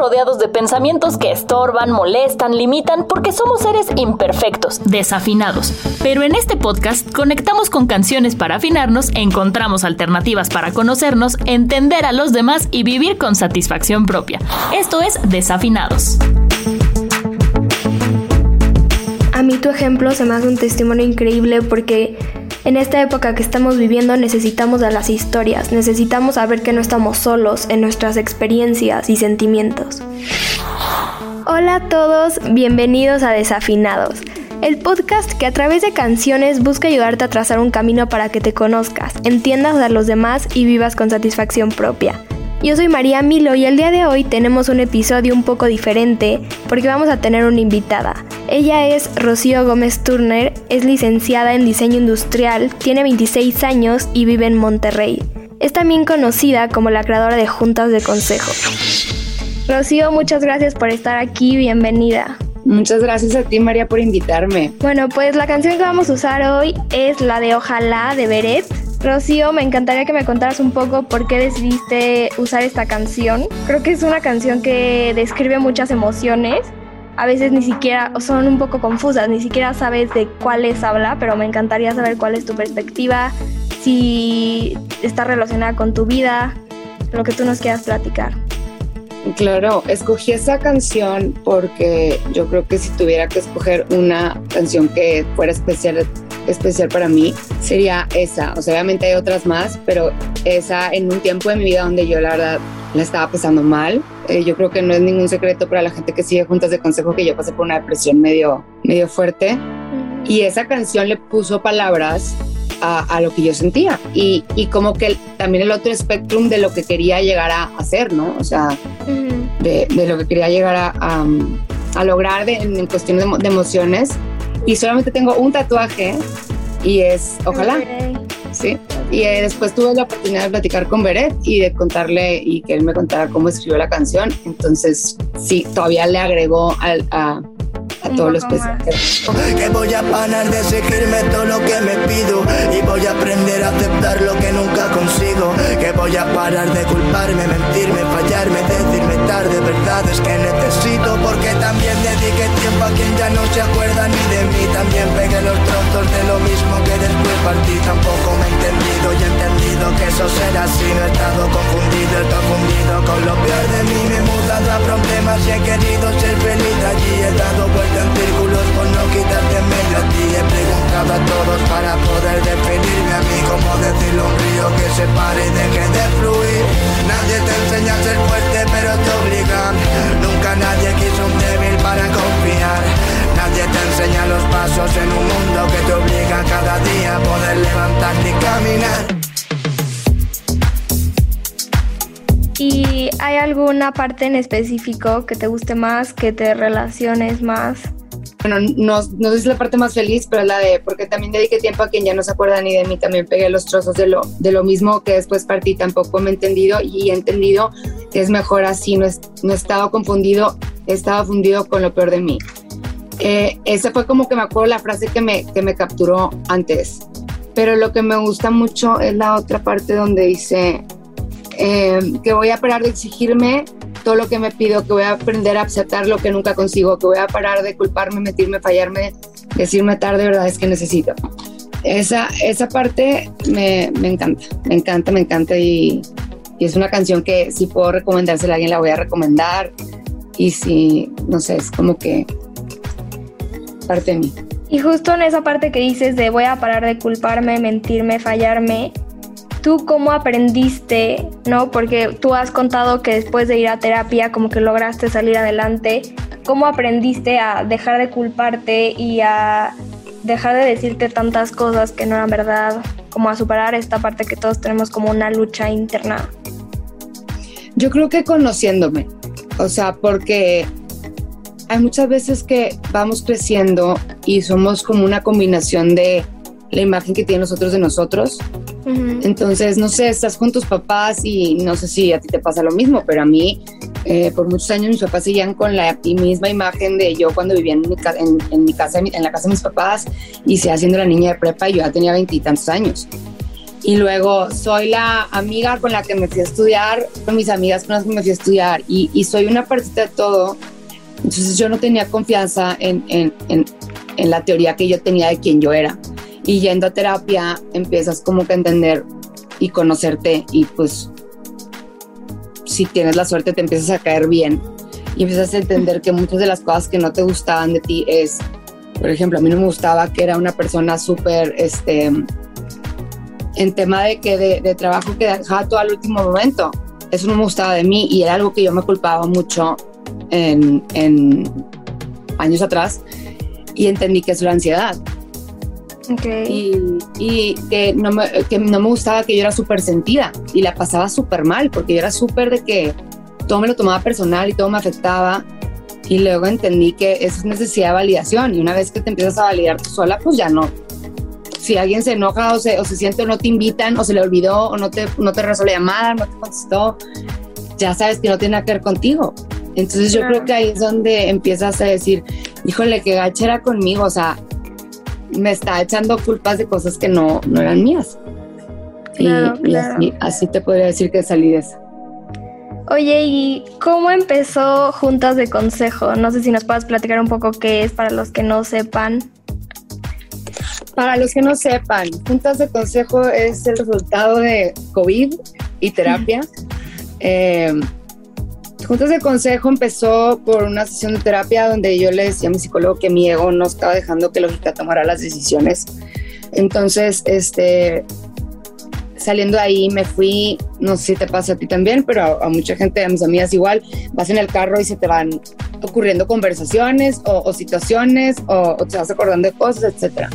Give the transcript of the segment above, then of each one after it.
Rodeados de pensamientos que estorban, molestan, limitan, porque somos seres imperfectos, desafinados. Pero en este podcast conectamos con canciones para afinarnos, encontramos alternativas para conocernos, entender a los demás y vivir con satisfacción propia. Esto es Desafinados. A mí tu ejemplo se me hace un testimonio increíble porque en esta época que estamos viviendo necesitamos de las historias, necesitamos saber que no estamos solos en nuestras experiencias y sentimientos. Hola a todos, bienvenidos a Desafinados, el podcast que a través de canciones busca ayudarte a trazar un camino para que te conozcas, entiendas a los demás y vivas con satisfacción propia. Yo soy María Milo y el día de hoy tenemos un episodio un poco diferente porque vamos a tener una invitada. Ella es Rocío Gómez Turner, es licenciada en diseño industrial, tiene 26 años y vive en Monterrey. Es también conocida como la creadora de juntas de consejo. Rocío, muchas gracias por estar aquí, bienvenida. Muchas gracias a ti, María, por invitarme. Bueno, pues la canción que vamos a usar hoy es la de Ojalá de Beret. Rocío, me encantaría que me contaras un poco por qué decidiste usar esta canción. Creo que es una canción que describe muchas emociones. A veces ni siquiera son un poco confusas, ni siquiera sabes de cuáles habla, pero me encantaría saber cuál es tu perspectiva, si está relacionada con tu vida, lo que tú nos quieras platicar. Claro, escogí esa canción porque yo creo que si tuviera que escoger una canción que fuera especial, especial para mí, sería esa. O sea, obviamente hay otras más, pero esa en un tiempo de mi vida donde yo la verdad la estaba pasando mal. Eh, yo creo que no es ningún secreto para la gente que sigue juntas de consejo que yo pasé por una depresión medio, medio fuerte. Y esa canción le puso palabras a, lo que yo sentía y, y, como que también el otro espectrum de lo que quería llegar a hacer, ¿no? O sea, de, de, lo que quería llegar a, a, a lograr de, en cuestión de, de, emociones. Y solamente tengo un tatuaje y es, ojalá. ¿sí? Y eh, después tuve la oportunidad de platicar con Beret y de contarle y que él me contara cómo escribió la canción. Entonces, sí, todavía le agregó al, a, a todos los pasajeros. Que voy a parar de exigirme todo lo que me pido y voy a aprender a aceptar lo que nunca consigo. Que voy a parar de culparme, mentirme, fallarme, decirme tarde verdades que necesito porque también dediqué tiempo a quien ya no se acuerda ni de mí. También pegué los trozos de lo mismo que después partí. Tampoco me he entendido y he entendido que eso será así. No he estado confundido, he confundido con lo peor de mí. Me he mudado a problemas y he querido ser feliz allí. He dado vueltas en círculos por no quitarte en medio a ti He preguntado a todos para poder definirme a mí Como decirle a un río que se pare y deje de Nadie te enseña a ser fuerte pero te obligan. Nunca nadie quiso un débil para confiar. Nadie te enseña los pasos en un mundo que te obliga cada día a poder levantarte y caminar. ¿Y hay alguna parte en específico que te guste más, que te relaciones más? Bueno, no, no es la parte más feliz, pero la de, porque también dediqué tiempo a quien ya no se acuerda ni de mí, también pegué los trozos de lo, de lo mismo que después partí, tampoco me he entendido y he entendido que es mejor así, no, es, no he estado confundido, he estado fundido con lo peor de mí. Eh, esa fue como que me acuerdo la frase que me, que me capturó antes, pero lo que me gusta mucho es la otra parte donde dice, eh, que voy a parar de exigirme todo lo que me pido, que voy a aprender a aceptar lo que nunca consigo, que voy a parar de culparme, mentirme, fallarme, decirme tarde, verdad es que necesito. Esa, esa parte me, me encanta, me encanta, me encanta y, y, es una canción que si puedo recomendársela a alguien la voy a recomendar y si, no sé, es como que parte de mí. Y justo en esa parte que dices de voy a parar de culparme, mentirme, fallarme, ¿Tú cómo aprendiste, no? Porque tú has contado que después de ir a terapia como que lograste salir adelante. ¿cómo aprendiste a dejar de culparte y a dejar de decirte tantas cosas que no eran verdad, como a superar esta parte que todos tenemos como una lucha interna? Yo creo que conociéndome, o sea, porque hay muchas veces que vamos creciendo y somos como una combinación de la imagen que tienen nosotros de nosotros. Entonces, no sé, estás con tus papás y no sé si a ti te pasa lo mismo, pero a mí eh, por muchos años mis papás seguían con la misma imagen de yo cuando vivía en mi, en, mi casa, en la casa de mis papás, y se haciendo la niña de prepa y yo ya tenía veintitantos años. Y luego soy la amiga con la que me fui a estudiar, con mis amigas con las que me fui a estudiar, y, y soy una partita de todo. Entonces yo no tenía confianza en, en, en, en la teoría que yo tenía de quién yo era. Y yendo a terapia empiezas como que a entender y conocerte y pues si tienes la suerte te empiezas a caer bien y empiezas a entender que muchas de las cosas que no te gustaban de ti es, por ejemplo, a mí no me gustaba que era una persona súper, este, en tema de que de, trabajo que dejaba todo al último momento. Eso no me gustaba de mí y era algo que yo me culpaba mucho en, años atrás y entendí que es la ansiedad. Y, y que, no me, que no me gustaba que yo era súper sentida y la pasaba súper mal porque yo era súper de que todo me lo tomaba personal y todo me afectaba. Y luego entendí que eso es necesidad de validación y una vez que te empiezas a validar tú sola, pues ya no. Si alguien se enoja o se, o se siente o no te invitan o se le olvidó o no te, no te resolvió llamada, no te contestó, ya sabes que no tiene nada que ver contigo. Entonces yo creo que ahí es donde empiezas a decir, híjole, qué gacha era conmigo, o sea, me está echando culpas de cosas que no, no eran mías. y, así, te podría decir que salí de eso. Oye, ¿y cómo empezó Juntas de Consejo? No sé si nos puedas platicar un poco qué es para los que no sepan. Para los que no sepan, Juntas de Consejo es el resultado de COVID y terapia. eh, Juntas de Consejo empezó por una sesión de terapia donde yo le decía a mi psicólogo que mi ego no estaba dejando que lógica tomara las decisiones. Entonces, este, saliendo de ahí me fui, no sé si te pasa a ti también, pero a, mucha gente, a mis amigas igual, vas en el carro y se te van ocurriendo conversaciones o, situaciones o, te vas acordando de cosas, etc.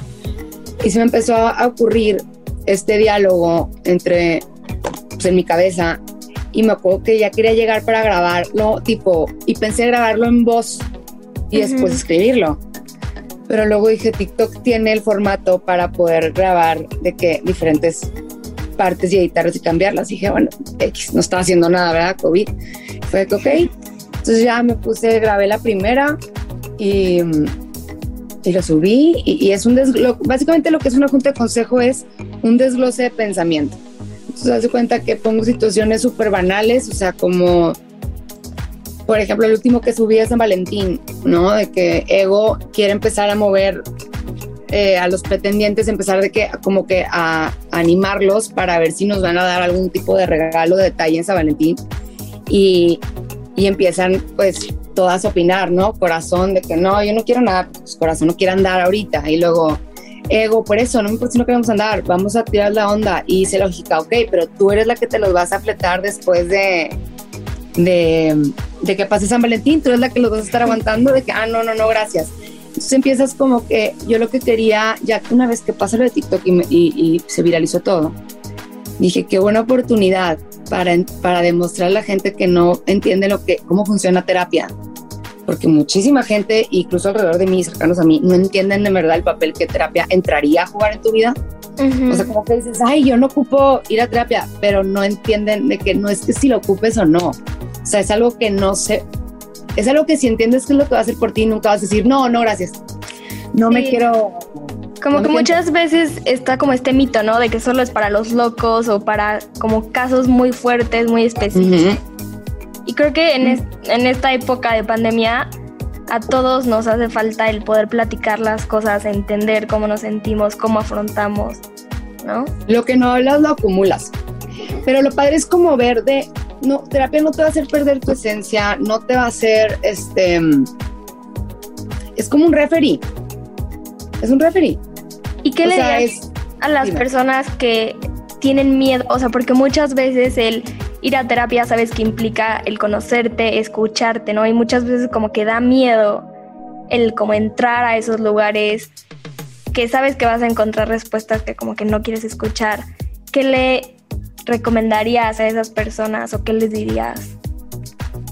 Y se me empezó a ocurrir este diálogo entre, pues, en mi cabeza y me acuerdo que ya quería llegar para grabarlo, tipo, y pensé grabarlo en voz y después escribirlo. Pero luego dije, TikTok tiene el formato para poder grabar de que diferentes partes y editarlas y cambiarlas. Y dije, bueno, X, no estaba haciendo nada, ¿verdad? COVID. Fue que, ok. Entonces ya me puse, grabé la primera y, y lo subí. Y, y es un desglose, básicamente lo que es una junta de consejo es un desglose de pensamiento. Entonces, hace cuenta que pongo situaciones súper banales, o sea, como, por ejemplo, el último que subí es San Valentín, ¿no? De que Ego quiere empezar a mover eh, a los pretendientes, empezar de que, como que a, animarlos para ver si nos van a dar algún tipo de regalo, de detalle en San Valentín. Y, y empiezan, pues, todas a opinar, ¿no? Corazón, de que no, yo no quiero nada, pues corazón no quiere andar ahorita. Y luego ego, por eso, no me importa si no queremos andar, vamos a tirar la onda. Y dice lógica, ok, pero tú eres la que te los vas a fletar después de, de, de que pase San Valentín, tú eres la que los vas a estar aguantando, de que, ah, no, no, no, gracias. Entonces empiezas como que yo lo que quería, ya que una vez que pasa lo de TikTok y, y, se viralizó todo, dije, qué buena oportunidad para, para demostrar a la gente que no entiende lo que, cómo funciona terapia porque muchísima gente, incluso alrededor de mí, cercanos a mí, no entienden de verdad el papel que terapia entraría a jugar en tu vida. O sea, como que dices, ay, yo no ocupo ir a terapia, pero no entienden de que no es que si lo ocupes o no. O sea, es algo que no sé, es algo que si entiendes que es lo que va a hacer por ti, nunca vas a decir, no, no, gracias. No me quiero como que muchas veces está como este mito, ¿no? De que solo es para los locos o para como casos muy fuertes, muy específicos. Y creo que en, en esta época de pandemia a todos nos hace falta el poder platicar las cosas, entender cómo nos sentimos, cómo afrontamos, ¿no? Lo que no hablas lo acumulas. Pero lo padre es como ver de, no, terapia no te va a hacer perder tu esencia, no te va a hacer, este, es como un referee. Es un referee. ¿Y qué le dirías a las personas que tienen miedo? O sea, porque muchas veces el ir a terapia sabes que implica el conocerte, escucharte, ¿no? Y muchas veces como que da miedo el como entrar a esos lugares que sabes que vas a encontrar respuestas que como que no quieres escuchar. ¿Qué le recomendarías a esas personas o qué les dirías?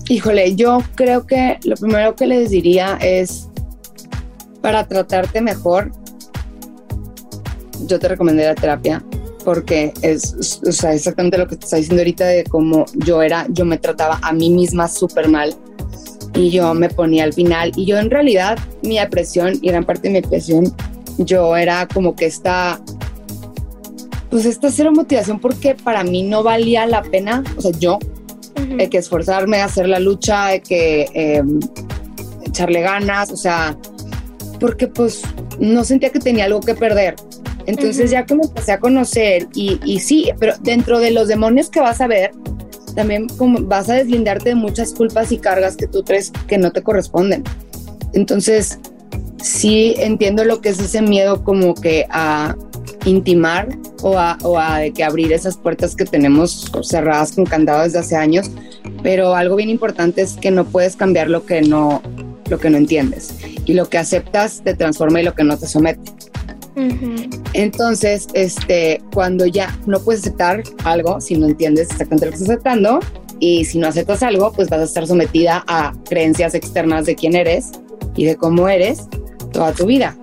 Híjole, yo creo que lo primero que les diría es para tratarte mejor, yo te recomendaría terapia porque es o sea, exactamente lo que te está diciendo ahorita de cómo yo era, yo me trataba a mí misma súper mal y yo me ponía al final y yo en realidad mi depresión y gran parte de mi depresión yo era como que esta pues esta cero motivación porque para mí no valía la pena, o sea, yo hay que esforzarme, hacer la lucha, hay que em, echarle ganas, o sea, porque pues no sentía que tenía algo que perder. Entonces ya que me empecé a conocer y, y sí, pero dentro de los demonios que vas a ver, también vas a deslindarte de muchas culpas y cargas que tú crees que no te corresponden. Entonces, sí entiendo lo que es ese miedo como que a intimar o a, o a que abrir esas puertas que tenemos cerradas con candado desde hace años, pero algo bien importante es que no puedes cambiar lo que no, lo que no entiendes y lo que aceptas te transforma y lo que no te somete. Entonces, este, cuando ya no puedes aceptar algo, si no entiendes exactamente lo que estás aceptando, y si no aceptas algo, pues vas a estar sometida a creencias externas de quién eres y de cómo eres toda tu vida.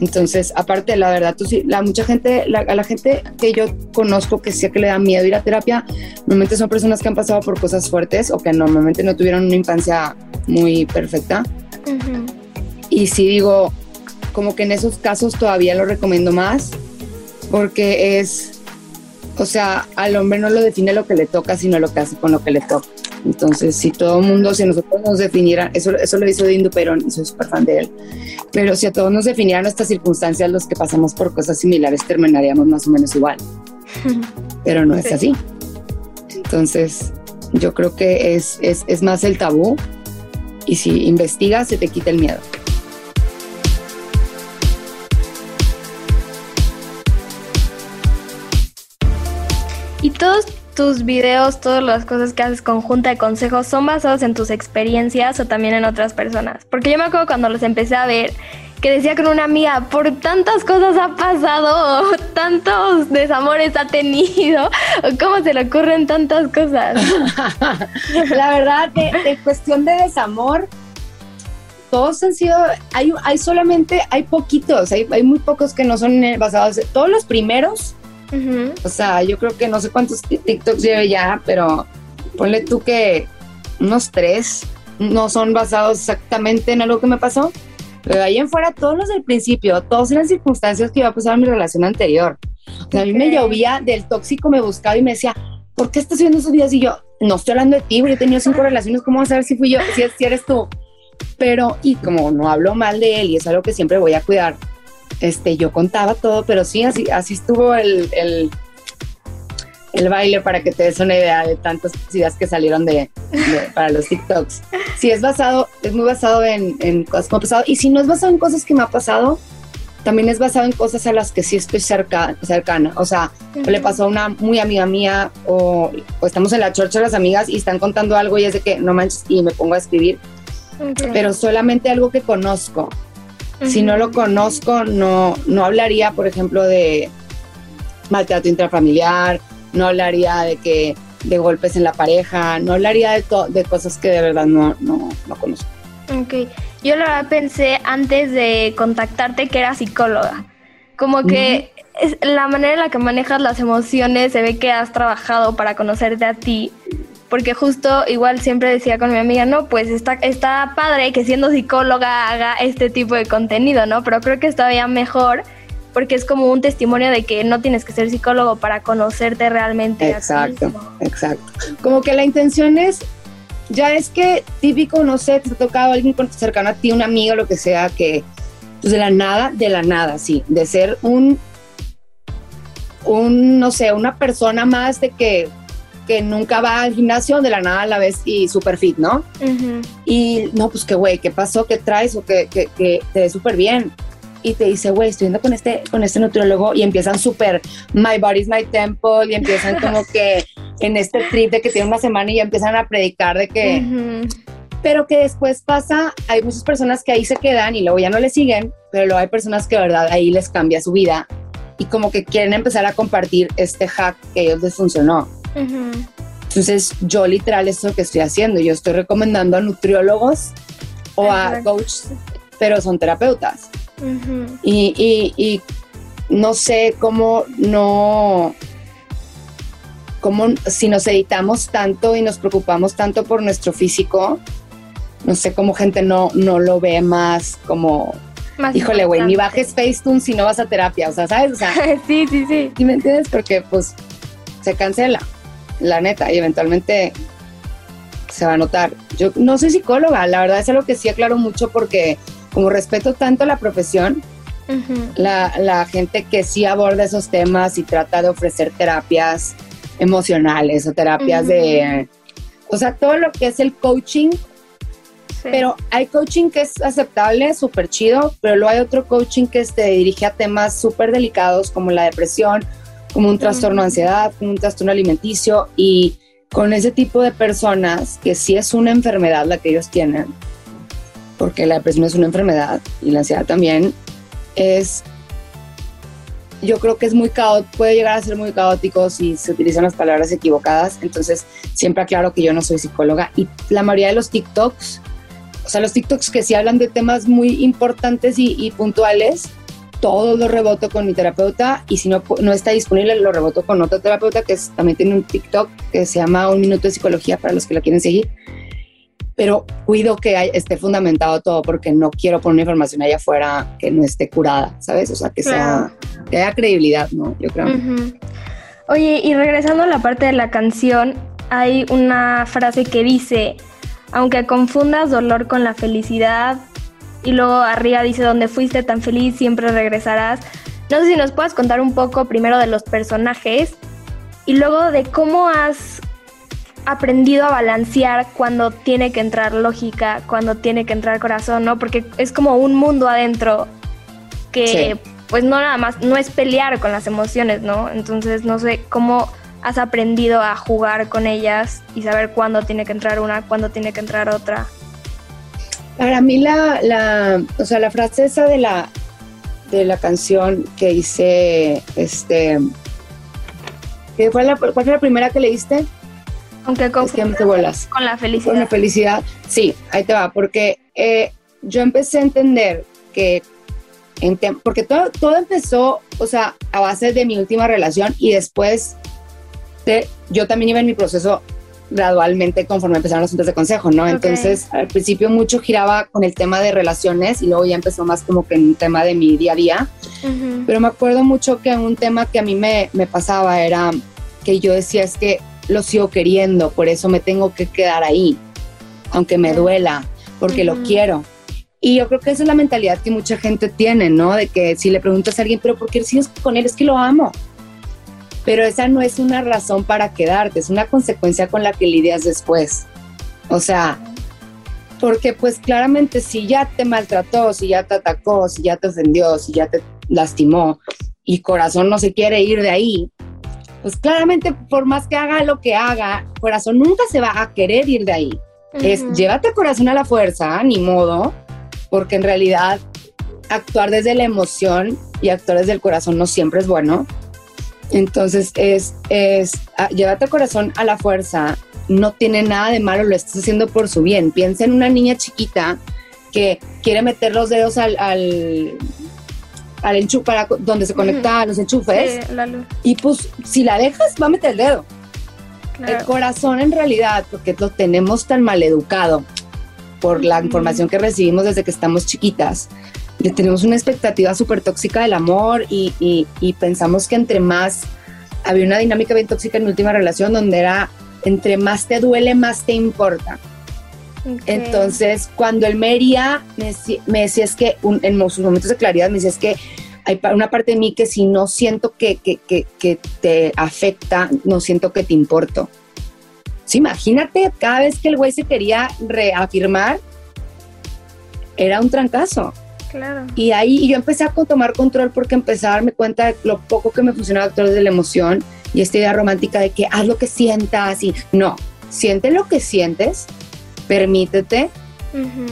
Entonces, aparte, la verdad, tú la mucha gente, la, a la gente que yo conozco que sí que le da miedo ir a terapia, normalmente son personas que han pasado por cosas fuertes o que normalmente no tuvieron una infancia muy perfecta. Y sí digo, como que en esos casos todavía lo recomiendo más porque es, o sea, al hombre no lo define lo que le toca, sino lo que hace con lo que le toca. Entonces, si todo el mundo, si nosotros nos definieran, eso, eso lo hizo Dindu Perón y soy súper fan de él, pero si a todos nos definieran nuestras circunstancias, los que pasamos por cosas similares terminaríamos más o menos igual. Pero no es así. Entonces, yo creo que es, es, es más el tabú y si investigas, se te quita el miedo. Tus videos, todas las cosas que haces con Junta de Consejos, ¿son basados en tus experiencias o también en otras personas? Porque yo me acuerdo cuando los empecé a ver que decía con una amiga, por tantas cosas ha pasado, tantos desamores ha tenido, ¿cómo se le ocurren tantas cosas? La verdad, de, cuestión de desamor, todos han sido, hay, hay solamente, hay poquitos, hay, hay muy pocos que no son basados, todos los primeros o sea, yo creo que no sé cuántos TikToks lleve ya, pero ponle tú que unos tres no son basados exactamente en algo que me pasó. Pero ahí en fuera, todos los del principio, todos eran circunstancias que iba a pasar en mi relación anterior. O sea, a mí me llovía del tóxico, me buscaba y me decía, ¿por qué estás subiendo esos días? Y yo, no estoy hablando de ti, yo he tenido cinco relaciones, ¿cómo vas a ver si fui yo, si, si eres tú? Pero, y como no hablo mal de él y es algo que siempre voy a cuidar, este, yo contaba todo, pero sí, así, así estuvo el, el, baile para que te des una idea de tantas ideas que salieron de, para los TikToks. Sí, es basado, es muy basado en, cosas que me han pasado. Y si no es basado en cosas que me ha pasado, también es basado en cosas a las que sí estoy cerca, cercana. O sea, le pasó a una muy amiga mía o, estamos en la chorcha de las amigas y están contando algo y es de que no manches y me pongo a escribir. Pero solamente algo que conozco. Si no lo conozco, no, no hablaría, por ejemplo, de maltrato intrafamiliar, no hablaría de que de golpes en la pareja, no hablaría de, de cosas que de verdad no, no, no conozco. Ok, yo la pensé antes de contactarte que era psicóloga, como que es la manera en la que manejas las emociones, se ve que has trabajado para conocerte a ti porque justo igual siempre decía con mi amiga, no, pues está, está padre que siendo psicóloga haga este tipo de contenido, ¿no? Pero creo que es todavía mejor porque es como un testimonio de que no tienes que ser psicólogo para conocerte realmente. Exacto, exacto. Como que la intención es, ya es que típico, no sé, te ha tocado alguien cercano a ti, un amigo, lo que sea, que pues de la nada, de la nada, sí, de ser un, un, no sé, una persona más de que que nunca va al gimnasio de la nada a la vez y super fit, ¿no? Y no, pues qué güey, ¿qué pasó? ¿Qué traes? O que, que, que te ve súper bien. Y te dice, güey, estoy viendo con este, con este nutriólogo y empiezan súper, my body's my temple y empiezan como que en este trip de que tiene una semana y ya empiezan a predicar de que... Pero que después pasa, hay muchas personas que ahí se quedan y luego ya no le siguen, pero luego hay personas que de verdad ahí les cambia su vida y como que quieren empezar a compartir este hack que a ellos les funcionó. Entonces yo literal es lo que estoy haciendo. Yo estoy recomendando a nutriólogos o a coaches, pero son terapeutas. y, y, no sé cómo no, cómo si nos editamos tanto y nos preocupamos tanto por nuestro físico, no sé cómo gente no, no lo ve más como, híjole, güey, ni bajes Facetune si no vas a terapia, o sea, ¿sabes? O sea, sí, sí, sí. ¿Y me entiendes? Porque pues se cancela, la neta, y eventualmente se va a notar. Yo no soy psicóloga, la verdad es algo que sí aclaro mucho porque como respeto tanto la profesión, la, gente que sí aborda esos temas y trata de ofrecer terapias emocionales o terapias de, o sea, todo lo que es el coaching. Pero hay coaching que es aceptable, súper chido, pero luego hay otro coaching que se dirige a temas súper delicados como la depresión, como un trastorno de ansiedad, un trastorno alimenticio y con ese tipo de personas que sí es una enfermedad la que ellos tienen, porque la depresión es una enfermedad y la ansiedad también, es, yo creo que es muy caótico, puede llegar a ser muy caótico si se utilizan las palabras equivocadas, entonces siempre aclaro que yo no soy psicóloga y la mayoría de los TikToks, o sea, los TikToks que sí hablan de temas muy importantes y, puntuales, todo lo reboto con mi terapeuta y si no, no está disponible lo reboto con otro terapeuta que también tiene un TikTok que se llama Un Minuto de Psicología para los que la quieren seguir pero cuido que esté fundamentado todo porque no quiero poner información allá afuera que no esté curada, ¿sabes? O sea, que sea, que haya credibilidad, ¿no? Yo creo. Oye, y regresando a la parte de la canción, hay una frase que dice, aunque confundas dolor con la felicidad, y luego arriba dice, donde fuiste tan feliz, siempre regresarás. No sé si nos puedas contar un poco primero de los personajes y luego de cómo has aprendido a balancear cuando tiene que entrar lógica, cuando tiene que entrar corazón, ¿no? Porque es como un mundo adentro que pues no nada más, no es pelear con las emociones, ¿no? Entonces no sé cómo has aprendido a jugar con ellas y saber cuándo tiene que entrar una, cuándo tiene que entrar otra. Para mí la, la, o sea, la frase esa de la, de la canción que hice, este, fue la, ¿cuál fue la primera que leíste? Aunque con, con la felicidad. Con la felicidad, sí, ahí te va, porque eh, yo empecé a entender que, en porque todo, todo empezó, o sea, a base de mi última relación y después de, yo también iba en mi proceso gradualmente conforme empezaron los centros de consejo, ¿no? Entonces, al principio mucho giraba con el tema de relaciones y luego ya empezó más como que en un tema de mi día a día. Pero me acuerdo mucho que un tema que a mí me, me pasaba era que yo decía es que lo sigo queriendo, por eso me tengo que quedar ahí, aunque me duela, porque lo quiero. Y yo creo que esa es la mentalidad que mucha gente tiene, ¿no? De que si le preguntas a alguien, pero ¿por qué sigues con él? Es que lo amo. Pero esa no es una razón para quedarte, es una consecuencia con la que lidias después. O sea, porque pues claramente si ya te maltrató, si ya te atacó, si ya te ofendió, si ya te lastimó y corazón no se quiere ir de ahí, pues claramente por más que haga lo que haga, corazón nunca se va a querer ir de ahí. Es llévate corazón a la fuerza, ni modo, porque en realidad actuar desde la emoción y actuar desde el corazón no siempre es bueno. Entonces es, es ah, llévate corazón a la fuerza, no tiene nada de malo, lo estás haciendo por su bien. Piensa en una niña chiquita que quiere meter los dedos al, al enchufe, para donde se conecta los enchufes. Y pues si la dejas, va a meter el dedo. El corazón en realidad, porque lo tenemos tan mal educado por la información que recibimos desde que estamos chiquitas, tenemos una expectativa súper tóxica del amor y, y, pensamos que entre más, había una dinámica bien tóxica en mi última relación donde era, entre más te duele, más te importa. Entonces, cuando él me hería, me, decía es que en sus momentos de claridad me decía es que hay una parte de mí que si no siento que, te afecta, no siento que te importo. Sí, imagínate, cada vez que el güey se quería reafirmar, era un trancazo. Claro. Y ahí yo empecé a tomar control porque empecé a darme cuenta de lo poco que me funcionaba actuar desde la emoción y esta idea romántica de que haz lo que sientas y no, siente lo que sientes, permítete,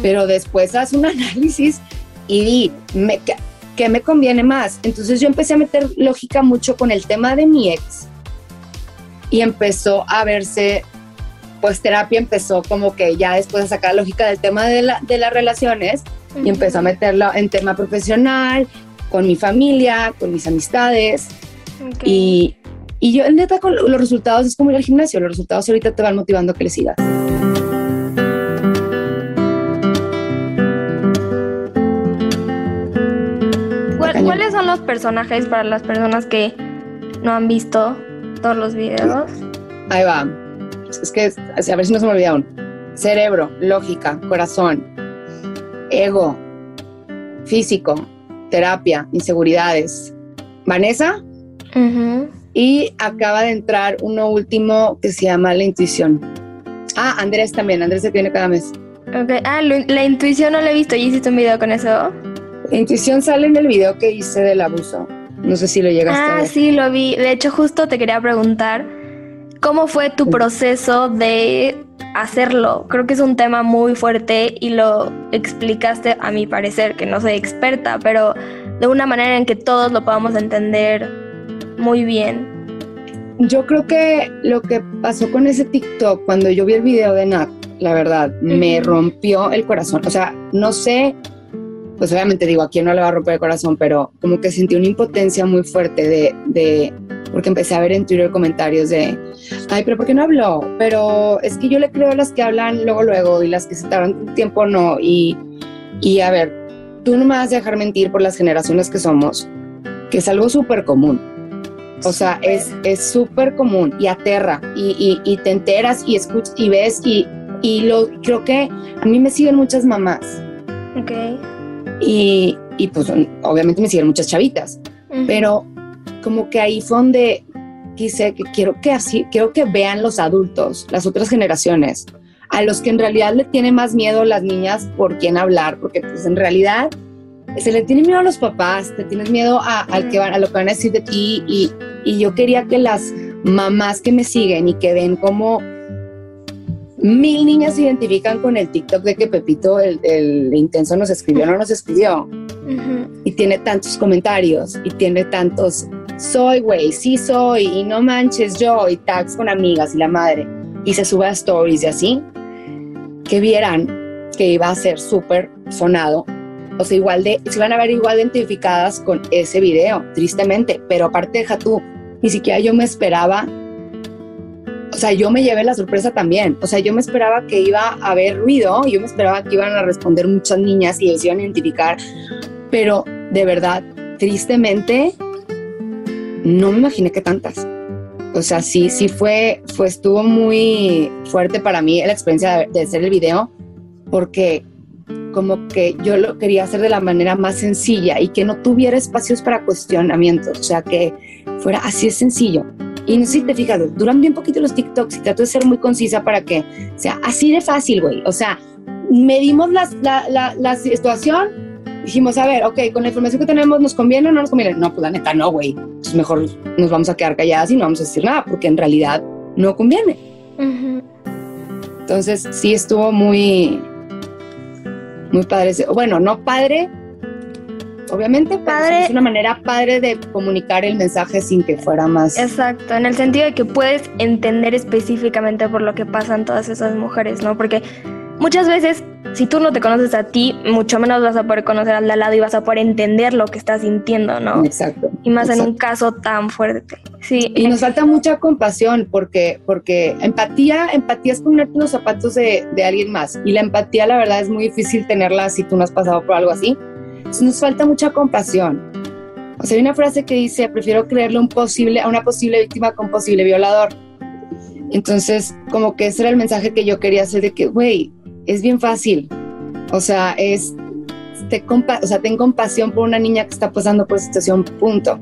pero después haz un análisis y di, me, ¿qué me conviene más? Entonces yo empecé a meter lógica mucho con el tema de mi ex y empezó a verse, pues terapia empezó como que ya después de sacar lógica del tema de, la, de las relaciones y empezó a meterlo en tema profesional, con mi familia, con mis amistades. Y, y yo, neta, con los resultados es como ir al gimnasio. Los resultados ahorita te van motivando a que le sigas. ¿Cuáles son los personajes para las personas que no han visto todos los videos? Ahí va. Es que, a ver si no se me olvida aún. Cerebro, lógica, corazón, ego, físico, terapia, inseguridades. Vanessa. Y acaba de entrar uno último que se llama la intuición. Ah, Andrés también. Andrés se tiene cada mes. Okay. Ah, la intuición no la he visto. ¿Y hiciste un video con eso? La intuición sale en el video que hice del abuso. No sé si lo llegaste ah, a ver. sí, lo vi. De hecho, justo te quería preguntar, ¿cómo fue tu proceso de hacerlo? Creo que es un tema muy fuerte y lo explicaste a mi parecer, que no soy experta, pero de una manera en que todos lo podamos entender muy bien. Yo creo que lo que pasó con ese TikTok cuando yo vi el video de Nat, la verdad, me rompió el corazón. O sea, no sé pues obviamente digo, a quién no le va a romper el corazón, pero como que sentí una impotencia muy fuerte de, de, porque empecé a ver en Twitter comentarios de, ay, pero ¿por qué no habló? Pero es que yo le creo a las que hablan luego, luego, y las que se tardan tiempo no. Y, y a ver, tú no me vas a dejar mentir por las generaciones que somos, que es algo súper común. O sea, es súper común y aterra y, y, y, te enteras y escuchas y ves y, y lo creo que a mí me siguen muchas mamás. Okay. Y, y pues obviamente me siguen muchas chavitas, pero como que ahí fue donde quise que quiero que así, quiero que vean los adultos, las otras generaciones, a los que en realidad le tiene más miedo las niñas por quién hablar, porque pues en realidad se le tiene miedo a los papás, te tienes miedo a, al que van, a lo que van a decir de ti y, y yo quería que las mamás que me siguen y que ven cómo mil niñas se identifican con el TikTok de que Pepito, el, intenso, nos escribió, no nos escribió. Y tiene tantos comentarios y tiene tantos, soy, güey, sí soy, y no manches yo, y tags con amigas y la madre. Y se sube a stories y así, que vieran que iba a ser súper sonado. O sea, igual de, se van a ver igual identificadas con ese video, tristemente. Pero aparte, deja tú, ni siquiera yo me esperaba o sea, yo me llevé la sorpresa también. O sea, yo me esperaba que iba a haber ruido, yo me esperaba que iban a responder muchas niñas y ellos iban a identificar, pero de verdad, tristemente, no me imaginé que tantas. O sea, sí, sí fue, fue, estuvo muy fuerte para mí la experiencia de, hacer el video, porque como que yo lo quería hacer de la manera más sencilla y que no tuviera espacios para cuestionamientos, o sea, que fuera así de sencillo. Y no sé si te fijas, duran bien poquito los TikToks y trato de ser muy concisa para que sea así de fácil, güey. O sea, medimos la, la, la, situación, dijimos, a ver, ok, con la información que tenemos, ¿nos conviene o no nos conviene? No, pues la neta, no, güey. Entonces mejor nos vamos a quedar calladas y no vamos a decir nada, porque en realidad no conviene. Entonces, sí estuvo muy, muy padre. Bueno, no padre, obviamente, padre. es una manera padre de comunicar el mensaje sin que fuera más. Exacto, en el sentido de que puedes entender específicamente por lo que pasan todas esas mujeres, ¿no? Porque muchas veces, si tú no te conoces a ti, mucho menos vas a poder conocer al de al lado y vas a poder entender lo que estás sintiendo, ¿no? Exacto. Y más en un caso tan fuerte. Sí. Y nos falta mucha compasión porque, porque empatía, empatía es ponerte los zapatos de, de alguien más. Y la empatía, la verdad, es muy difícil tenerla si tú no has pasado por algo así nos falta mucha compasión. O sea, hay una frase que dice, prefiero creerle un posible, a una posible víctima con posible violador. Entonces, como que ese era el mensaje que yo quería hacer de que, güey, es bien fácil. O sea, es, te o sea, ten compasión por una niña que está pasando por situación, punto.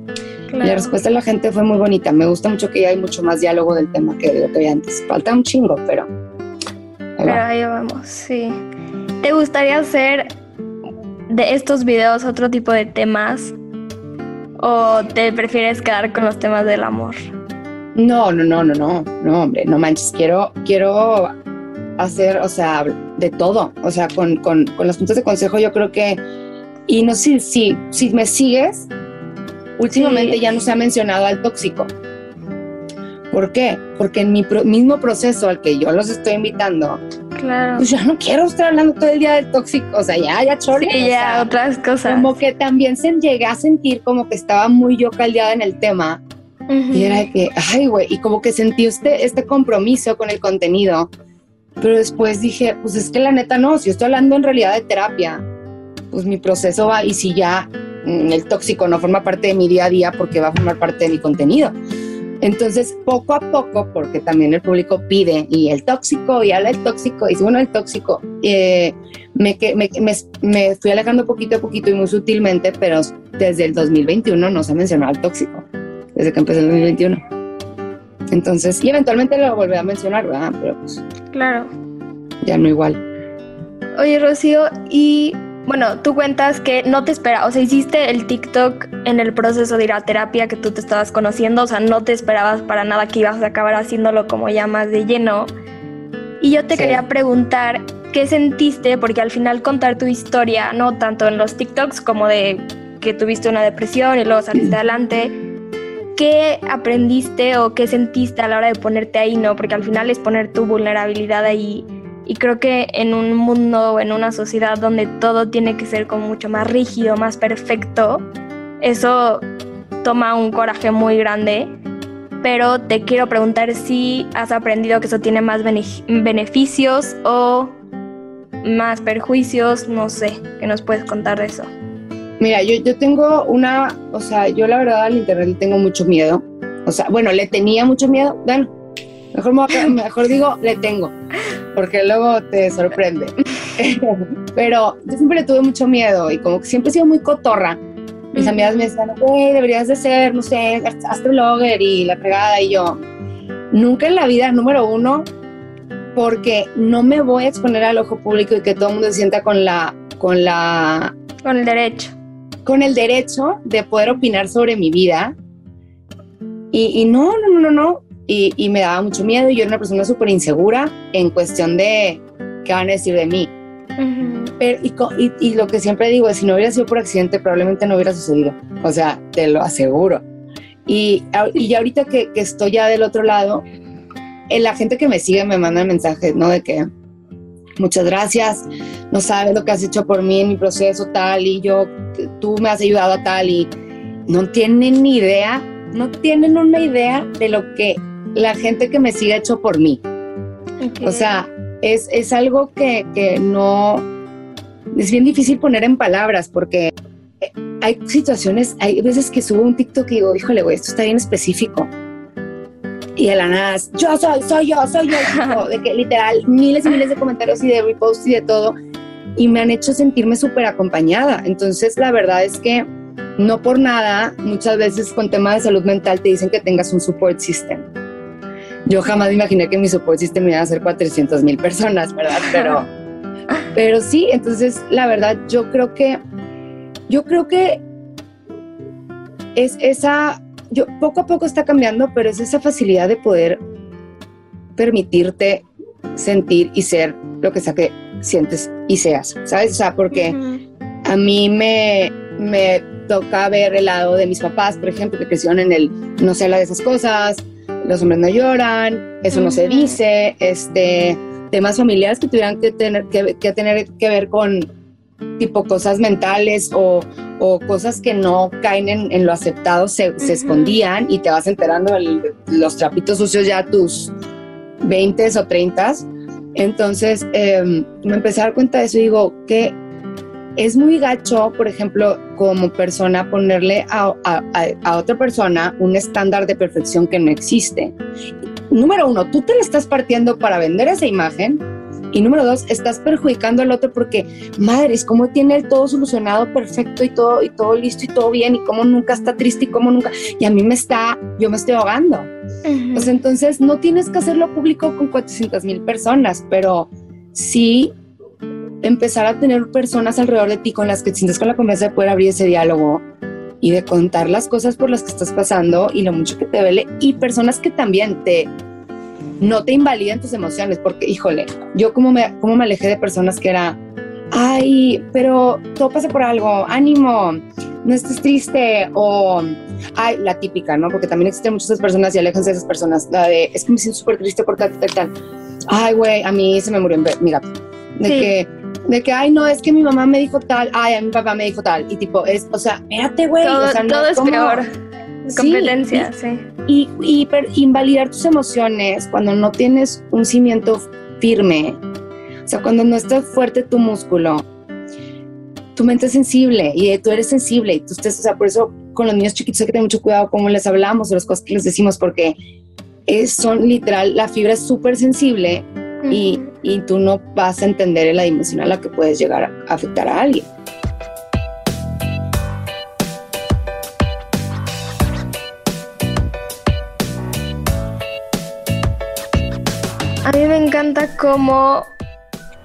la respuesta de la gente fue muy bonita. Me gusta mucho que ya hay mucho más diálogo del tema que de lo que había antes. Falta un chingo, pero... pero ahí vamos, sí. ¿Te gustaría hacer de estos videos otro tipo de temas? ¿O te prefieres quedar con los temas del amor? No, no, no, no, no, no, hombre, no manches, quiero, quiero hacer, o sea, de todo, o sea, con, con, con los puntos de consejo yo creo que, y no sé si, si me sigues, últimamente Sí. ya no se ha mencionado al tóxico. ¿Por qué? Porque en mi pro- mismo proceso al que yo los estoy invitando, Claro. pues ya no quiero estar hablando todo el día del tóxico, o sea, ya, ya chole. Sí, ya, sea, otras cosas. como que también se llegué a sentir como que estaba muy yo caldeada en el tema Ujú. y era que, ay, güey, y como que sentí este, este compromiso con el contenido, pero después dije, pues es que la neta no, si estoy hablando en realidad de terapia, pues mi proceso va y si ya mm, el tóxico no forma parte de mi día a día porque va a formar parte de mi contenido. Entonces, poco a poco, porque también el público pide, y el tóxico, y habla del tóxico, y bueno, el tóxico, eh, me, me, me, me fui alejando poquito a poquito y muy sutilmente, pero desde el 2021 no se mencionó al tóxico, desde que empezó el 2021. Entonces, y eventualmente lo volví a mencionar, ¿verdad? Pero pues Claro. ya no igual. Oye, Rocío, y bueno, tú cuentas que no te espera, o sea, hiciste el TikTok en el proceso de ir a terapia que tú te estabas conociendo, o sea, no te esperabas para nada que ibas a acabar haciéndolo como ya más de lleno. Y yo te Sí. quería preguntar, ¿qué sentiste? Porque al final contar tu historia, no tanto en los TikToks como de que tuviste una depresión y luego saliste adelante, ¿qué aprendiste o qué sentiste a la hora de ponerte ahí, no? Porque al final es poner tu vulnerabilidad ahí. Y creo que en un mundo, en una sociedad donde todo tiene que ser como mucho más rígido, más perfecto, eso toma un coraje muy grande. Pero te quiero preguntar si has aprendido que eso tiene más bene- beneficios o más perjuicios, no sé, ¿qué nos puedes contar de eso? Mira, yo, yo tengo una, o sea, yo la verdad al internet le tengo mucho miedo. O sea, bueno, le tenía mucho miedo. Bueno, mejor, me digo, le tengo, porque luego te sorprende. Pero yo siempre le tuve mucho miedo y como que siempre he sido muy cotorra. Mis amigas me decían, güey, deberías de ser, no sé, astrologer y la pegada. Y yo, nunca en la vida, número uno, porque no me voy a exponer al ojo público y que todo el mundo se sienta con la, con la Con el derecho. Con el derecho de poder opinar sobre mi vida. Y, y no, no, no, no, no. Y, y me daba mucho miedo. y Yo era una persona súper insegura en cuestión de qué van a decir de mí. Pero, y, lo que siempre digo es, si no hubiera sido por accidente, probablemente no hubiera sucedido. O sea, te lo aseguro. Y ya ahorita que, que estoy ya del otro lado, eh, la gente que me sigue me manda mensajes, ¿no? De que muchas gracias, no sabes lo que has hecho por mí en mi proceso tal y yo, tú me has ayudado a tal y no tienen ni idea, no tienen una idea de lo que la gente que me sigue ha hecho por mí. O sea, es, es algo que, que no, es bien difícil poner en palabras porque hay situaciones, hay veces que subo un TikTok y digo, híjole, güey, esto está bien específico. Y de la nada, yo soy, soy yo, soy yo, tipo, de que literal miles y miles de comentarios y de reposts y de todo, y me han hecho sentirme súper acompañada. Entonces, la verdad es que no por nada, muchas veces con temas de salud mental te dicen que tengas un support system. Yo jamás me imaginé que mi support system iba a ser 400 mil personas, ¿verdad? Pero, pero sí, entonces la verdad yo creo que, yo creo que es esa, yo poco a poco está cambiando, pero es esa facilidad de poder permitirte sentir y ser lo que sea que sientes y seas, ¿sabes? O sea, porque a mí me, me toca ver el lado de mis papás, por ejemplo, que crecieron en el no se habla de esas cosas, los hombres no lloran, eso no se dice, este, temas familiares que tuvieran que tener que, que tener que ver con tipo cosas mentales o, o cosas que no caen en, en lo aceptado se, se escondían y te vas enterando de los trapitos sucios ya tus 20 o 30. Entonces em, me empecé a dar cuenta de eso y digo que es muy gacho, por ejemplo, como persona, ponerle a, a- a- a otra persona un estándar de perfección que no existe. Número uno, tú te la estás partiendo para vender esa imagen. Y número dos, estás perjudicando al otro porque, madres, cómo tiene el todo solucionado perfecto y todo, y todo listo y todo bien, y cómo nunca está triste y cómo nunca. Y a mí me está, yo me estoy ahogando. Ujú. Pues entonces no tienes que hacerlo público con 400 mil personas, pero sí empezar a tener personas alrededor de ti con las que te sientes con la confianza de poder abrir ese diálogo y de contar las cosas por las que estás pasando y lo mucho que te duele y personas que también te no te invaliden tus emociones porque híjole, yo como me como me alejé de personas que era ay, pero todo pasa por algo, ánimo, no estés triste o ay, la típica, ¿no? Porque también existen muchas personas y aléjense de esas personas, la de es que me siento súper triste por tal, tal. Ay, güey, a mí se me murió mi gato. De Sí. que de que, ay, no, es que mi mamá me dijo tal, ay, a mi papá me dijo tal. Y tipo, es, o sea, espérate, güey. todo o sea, no todo es peor. Sí, Competencia, sí. Y, y per- invalidar tus emociones cuando no tienes un cimiento firme, o sea, cuando no está fuerte tu músculo, tu mente es sensible y tú eres sensible y tú estés, o sea, por eso con los niños chiquitos hay que tener mucho cuidado cómo les hablamos o las cosas que les decimos porque es, son literal, la fibra es súper sensible y, y tú no vas a entender la dimensión a la que puedes llegar a afectar a alguien. Encanta cómo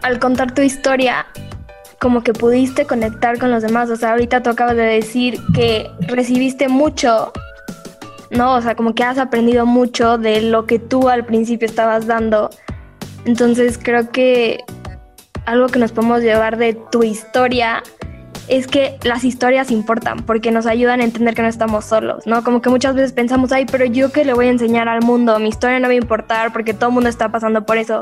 al contar tu historia, como que pudiste conectar con los demás. O sea, ahorita tú acabas de decir que recibiste mucho, ¿no? O sea, como que has aprendido mucho de lo que tú al principio estabas dando. Entonces creo que algo que nos podemos llevar de tu historia es que las historias importan porque nos ayudan a entender que no estamos solos, ¿no? Como que muchas veces pensamos, ay, pero yo qué le voy a enseñar al mundo, mi historia no va a importar porque todo el mundo está pasando por eso.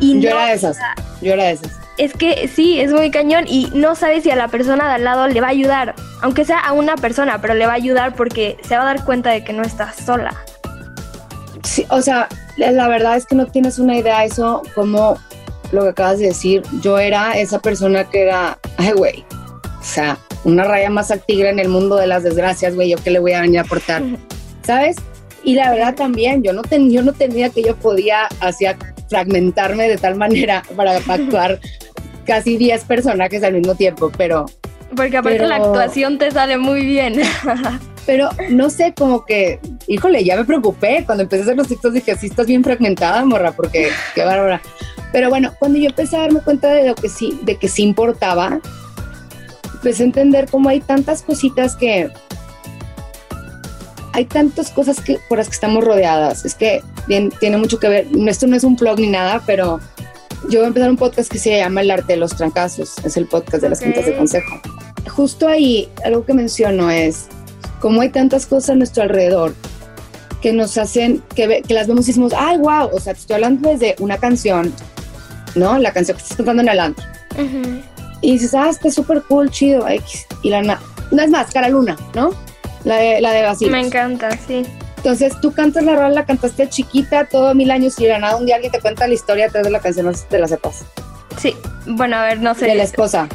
Y Yo no, era de esas, yo era de esas. es que sí, es muy cañón y no sabes si a la persona de al lado le va a ayudar, aunque sea a una persona, pero le va a ayudar porque se va a dar cuenta de que no estás sola. Sí, o sea, la, la verdad es que no tienes una idea eso como lo que acabas de decir. Yo era esa persona que era, ay, güey, o sea, una raya más al tigre en el mundo de las desgracias, güey, yo qué le voy a venir a aportar, ¿sabes? Y la verdad también, yo no, ten, yo no tenía que yo podía hacia fragmentarme de tal manera para actuar casi 10 personajes al mismo tiempo, pero Porque aparte Pero- la actuación te sale muy bien. Pero no sé, como que, híjole, ya me preocupé. Cuando empecé a hacer los TikToks dije, sí, estás bien fragmentada, morra, porque qué bárbara. Pero bueno, cuando yo empecé a darme cuenta de lo que sí, de que sí importaba, empecé a entender cómo hay tantas cositas que. Hay tantas cosas que, por las que estamos rodeadas. Es que bien, tiene mucho que ver. Esto no es un blog ni nada, pero yo voy a empezar un podcast que se llama El arte de los trancazos. Es el podcast de las Ok. juntas de consejo. Justo ahí, algo que menciono es cómo hay tantas cosas a nuestro alrededor que nos hacen, que, que las vemos y decimos, ay, wow, o sea, te estoy hablando desde una canción, ¿no? La canción que estás cantando en el antro. Y dices, ah, está súper cool, chido, X. Y la na- no es más, Cara Luna, ¿no? La de, la de Basilio. Me encanta, sí. Entonces tú cantas la rola, la cantaste chiquita, todo mil años y de la nada un día alguien te cuenta la historia detrás de la canción, no te la sepas. Sí, bueno, a ver, no sé. De la esposa.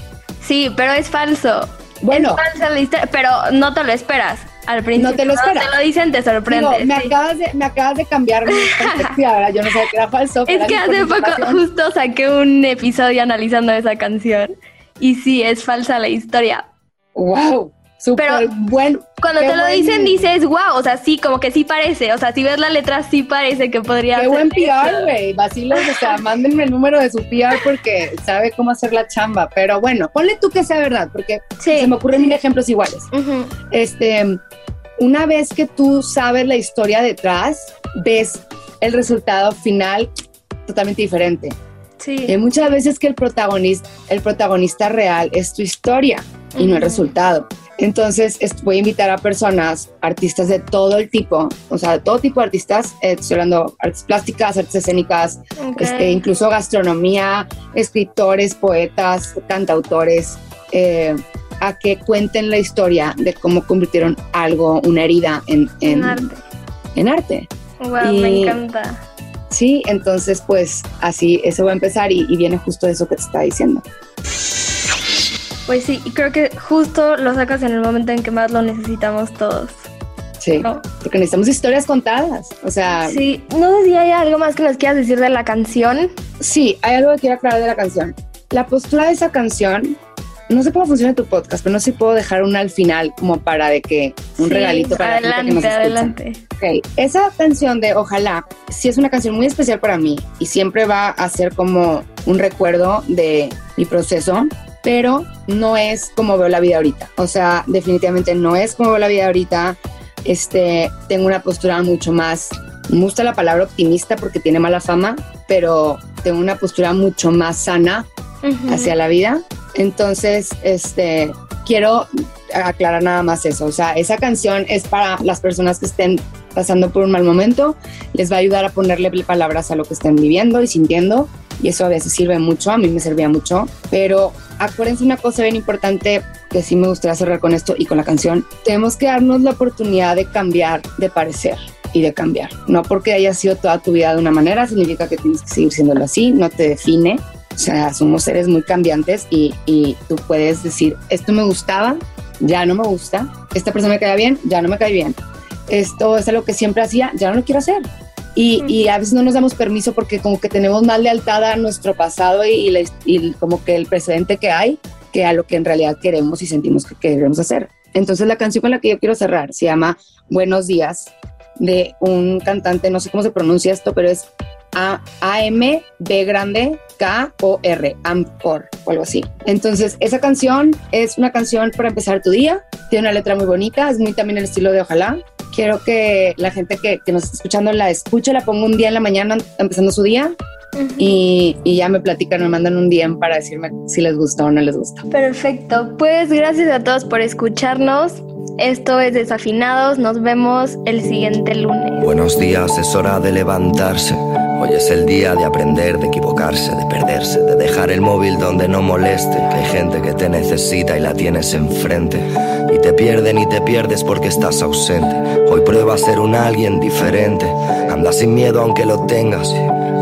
Sí, pero es falso. Bueno, Es falsa la historia, pero no te lo esperas al principio. No te lo esperas. te lo dicen, te sorprende. digo, me, sí. acabas de, me acabas de cambiar mi perspectiva, ¿verdad? Yo no sabía que era falso. Es que hace poco justo saqué un episodio analizando esa canción. Y sí, es falsa la historia. Wow, súper Pero- bueno. Cuando te lo buen- dicen dices, wow, o sea, sí, como que sí parece. O sea, si ves la letra, sí parece que podría Qué buen PR, güey. Vacilos, o sea, mándenme el número de su PR porque sabe cómo hacer la chamba. Pero bueno, ponle tú que sea verdad, porque Sí. se me ocurren mil ejemplos iguales. Ujú. Este, una vez que tú sabes la historia detrás, ves el resultado final totalmente diferente. Sí. Hay muchas veces que el protagonista, el protagonista real es tu historia y no el resultado. Entonces, es- voy a invitar a personas, artistas de todo el tipo, o sea, de todo tipo de artistas, eh, estoy hablando artes plásticas, artes escénicas, Ok. este, incluso gastronomía, escritores, poetas, cantautores, eh, a que cuenten la historia de cómo convirtieron algo, una herida, en, en, En arte. en arte. Wow, Y- me encanta. Sí, entonces pues así, eso va a empezar y, y viene justo eso que te estaba diciendo. Pues sí, y creo que justo lo sacas en el momento en que más lo necesitamos todos. Sí, ¿no? porque necesitamos historias contadas. O sea, sí, Sí, no sé si hay algo más que nos quieras decir de la canción. hay algo que quiero aclarar de la canción. La postura de esa canción, no sé cómo funciona tu podcast, pero no sé si puedo dejar una al final como para de que un Sí, regalito para la gente que nos Adelante, escucha. adelante. Ok, esa canción de Ojalá sí es una canción muy especial para mí y siempre va a ser como un recuerdo de mi proceso pero no es como veo la vida ahorita. O sea, definitivamente no es como veo la vida ahorita. Este, tengo una postura mucho más, me gusta la palabra optimista porque tiene mala fama, pero tengo una postura mucho más sana hacia la vida. Entonces, este, quiero aclarar nada más eso. O sea, esa canción es para las personas que estén pasando por un mal momento, les va a ayudar a ponerle palabras a lo que estén viviendo y sintiendo. Y eso a veces sirve mucho, a mí me servía mucho. Pero acuérdense una cosa bien importante que sí me gustaría cerrar con esto y con la canción. Tenemos que darnos la oportunidad de cambiar de parecer y de cambiar. No porque haya sido toda tu vida de una manera, significa que tienes que seguir siéndolo así, no te define. O sea, somos seres muy cambiantes y, y tú puedes decir, esto me gustaba, ya no me gusta, esta persona me cae bien, ya no me cae bien, esto es algo que siempre hacía, ya no lo quiero hacer. Y, y, a veces no nos damos permiso porque como que tenemos más lealtad a nuestro pasado y, y, como que el precedente que hay que a lo que en realidad queremos y sentimos que queremos hacer. Entonces la canción con la que yo quiero cerrar se llama Buenos días de un cantante, no sé cómo se pronuncia esto, pero es A, M, B grande, K, O, R, Amcor o algo así. Entonces esa canción es una canción para empezar tu día, tiene una letra muy bonita, es muy también el estilo de Ojalá quiero que la gente que, que, nos está escuchando la escuche, la ponga un día en la mañana empezando su día. Uh -huh. y, y, ya me platican, me mandan un DM para decirme si les gustó o no les gusta. Perfecto, pues gracias a todos por escucharnos. Esto es Desafinados, nos vemos el siguiente lunes. Buenos días, es hora de levantarse. Hoy es el día de aprender, de equivocarse, de perderse, de dejar el móvil donde no moleste. Hay gente que te necesita y la tienes enfrente. Y te pierden y te pierdes porque estás ausente. Hoy prueba a ser un alguien diferente. Anda sin miedo aunque lo tengas.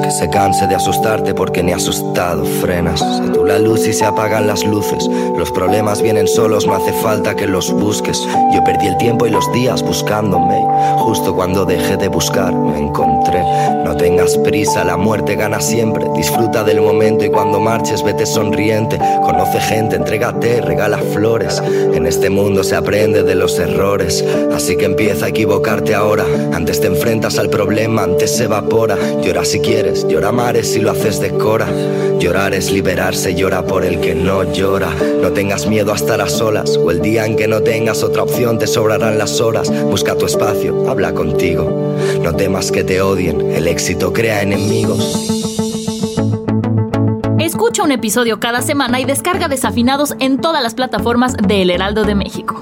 Que se canse de asustarte porque ni asustado frenas. Se tú la luz y se apagan las luces. Los problemas vienen solos, no hace falta que los busques. Yo perdí el tiempo y los días buscándome. Justo cuando dejé de buscar, me encontré. No tengas prisa, la muerte gana siempre. Disfruta del momento y cuando marches, vete sonriente. Conoce gente, entrégate, regala flores. En este mundo se aprende de los errores. Así que empieza a equivocarte ahora. Antes te enfrentas al problema, antes se evapora. Llora si quieres, llora mares si lo haces de cora. Llorar es liberarse, llora por el que no llora. No tengas miedo a estar a solas. O el día en que no tengas otra opción, te sobrarán las horas. Busca tu espacio, habla contigo. No temas que te odien, el éxito crea enemigos. Escucha un episodio cada semana y descarga Desafinados en todas las plataformas de El Heraldo de México.